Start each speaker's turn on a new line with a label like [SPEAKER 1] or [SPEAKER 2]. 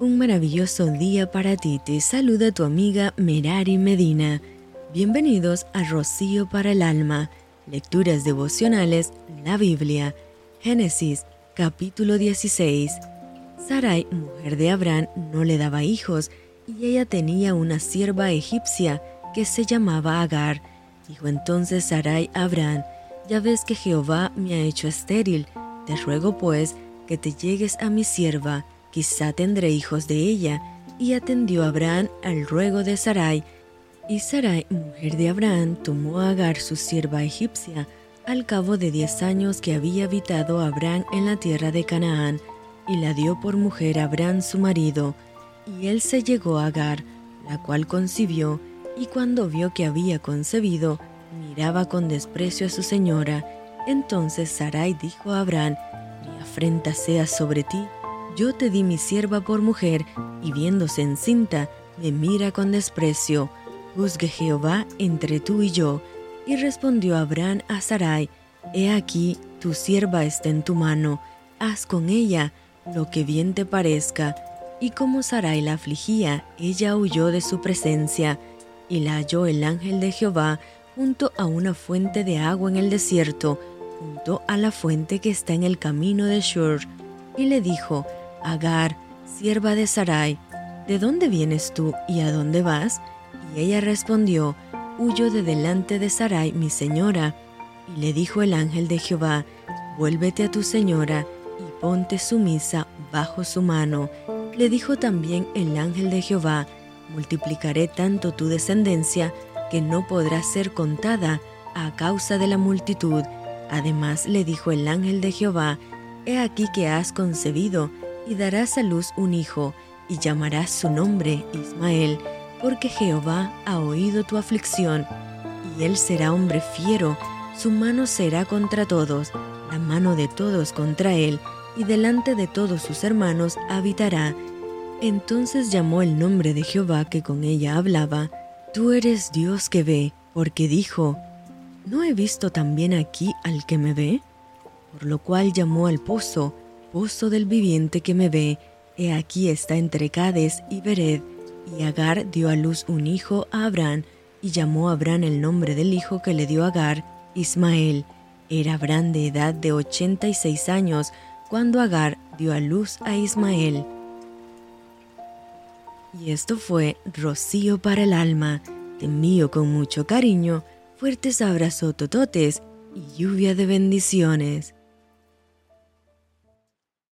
[SPEAKER 1] Un maravilloso día para ti. Te saluda tu amiga Merari Medina. Bienvenidos a Rocío para el Alma. Lecturas devocionales, la Biblia. Génesis, capítulo 16. Sarai, mujer de Abraham, no le daba hijos y ella tenía una sierva egipcia que se llamaba Agar. Dijo entonces Sarai a Abraham, ya ves que Jehová me ha hecho estéril, te ruego pues que te llegues a mi sierva quizá tendré hijos de ella. Y atendió Abraham al ruego de Sarai. Y Sarai, mujer de Abraham, tomó a Agar su sierva egipcia, al cabo de diez años que había habitado Abraham en la tierra de Canaán, y la dio por mujer a Abraham su marido. Y él se llegó a Agar, la cual concibió, y cuando vio que había concebido, miraba con desprecio a su señora. Entonces Sarai dijo a Abraham, Mi afrenta sea sobre ti, yo te di mi sierva por mujer, y viéndose encinta, me mira con desprecio. Juzgue Jehová entre tú y yo. Y respondió Abraham a Sarai, He aquí, tu sierva está en tu mano, haz con ella lo que bien te parezca. Y como Sarai la afligía, ella huyó de su presencia, y la halló el ángel de Jehová junto a una fuente de agua en el desierto, junto a la fuente que está en el camino de Shur, y le dijo, Agar, sierva de Sarai, ¿de dónde vienes tú y a dónde vas? Y ella respondió, Huyo de delante de Sarai, mi señora. Y le dijo el ángel de Jehová, Vuélvete a tu señora y ponte sumisa bajo su mano. Le dijo también el ángel de Jehová, Multiplicaré tanto tu descendencia que no podrá ser contada a causa de la multitud. Además le dijo el ángel de Jehová, He aquí que has concebido y darás a luz un hijo, y llamarás su nombre Ismael, porque Jehová ha oído tu aflicción, y él será hombre fiero, su mano será contra todos, la mano de todos contra él, y delante de todos sus hermanos habitará. Entonces llamó el nombre de Jehová que con ella hablaba, Tú eres Dios que ve, porque dijo, ¿no he visto también aquí al que me ve? Por lo cual llamó al pozo, pozo del viviente que me ve, he aquí está entre Cades y Bered. Y Agar dio a luz un hijo a Abraham, y llamó a Abraham el nombre del hijo que le dio Agar, Ismael. Era Abraham de edad de ochenta y seis años cuando Agar dio a luz a Ismael. Y esto fue Rocío para el alma. Te envío con mucho cariño, fuertes abrazos tototes y lluvia de bendiciones.